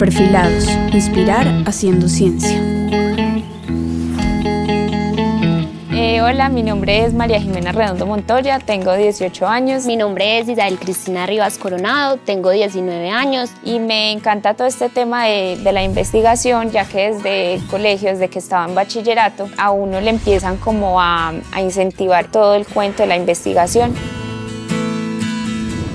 Perfilados. Inspirar haciendo ciencia. Eh, hola, mi nombre es María Jimena Redondo Montoya, tengo 18 años. Mi nombre es Isabel Cristina Rivas Coronado, tengo 19 años. Y me encanta todo este tema de, de la investigación, ya que desde el colegio, desde que estaba en bachillerato, a uno le empiezan como a, a incentivar todo el cuento de la investigación.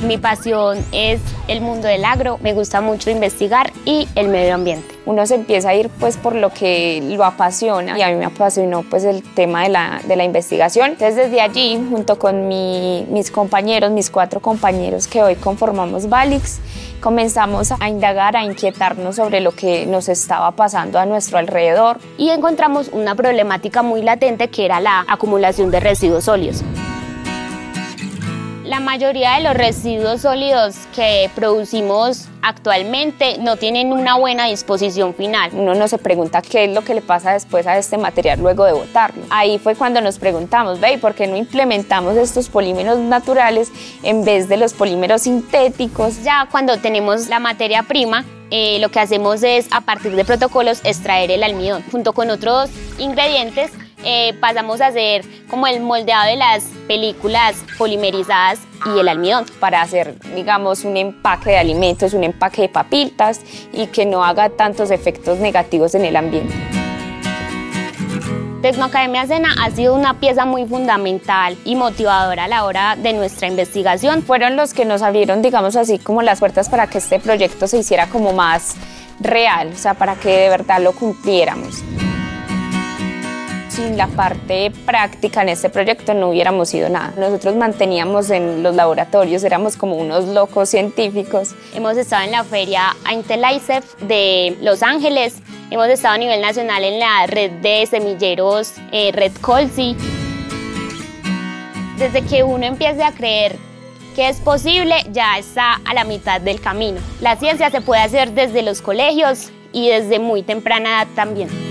Mi pasión es el mundo del agro, me gusta mucho investigar y el medio ambiente. Uno se empieza a ir pues por lo que lo apasiona y a mí me apasionó pues el tema de la, de la investigación. Entonces desde allí, junto con mi, mis compañeros, mis cuatro compañeros que hoy conformamos Valix, comenzamos a indagar, a inquietarnos sobre lo que nos estaba pasando a nuestro alrededor. Y encontramos una problemática muy latente que era la acumulación de residuos sólidos. La mayoría de los residuos sólidos que producimos actualmente no tienen una buena disposición final. Uno no se pregunta qué es lo que le pasa después a este material luego de botarlo. Ahí fue cuando nos preguntamos, ve, ¿por qué no implementamos estos polímeros naturales en vez de los polímeros sintéticos? Ya cuando tenemos la materia prima, eh, lo que hacemos es, a partir de protocolos, extraer el almidón junto con otros ingredientes eh, pasamos a hacer como el moldeado de las películas polimerizadas y el almidón. Para hacer, digamos, un empaque de alimentos, un empaque de papitas y que no haga tantos efectos negativos en el ambiente. Tecnoacademia Sena ha sido una pieza muy fundamental y motivadora a la hora de nuestra investigación. Fueron los que nos abrieron, digamos así, como las puertas para que este proyecto se hiciera como más real, o sea, para que de verdad lo cumpliéramos sin la parte práctica en este proyecto no hubiéramos ido nada. Nosotros manteníamos en los laboratorios, éramos como unos locos científicos. Hemos estado en la feria Intellicef de Los Ángeles, hemos estado a nivel nacional en la red de semilleros eh, Red Colsi. Desde que uno empiece a creer que es posible, ya está a la mitad del camino. La ciencia se puede hacer desde los colegios y desde muy temprana edad también.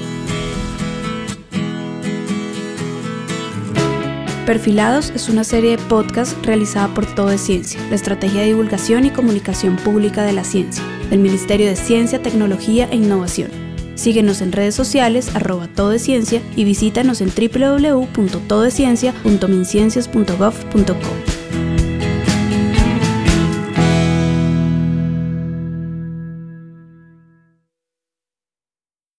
Perfilados es una serie de podcast realizada por Todo Ciencia, la estrategia de divulgación y comunicación pública de la ciencia, del Ministerio de Ciencia, Tecnología e Innovación. Síguenos en redes sociales arroba todo ciencia y visítanos en www.todeciencia.minciencias.gov.co.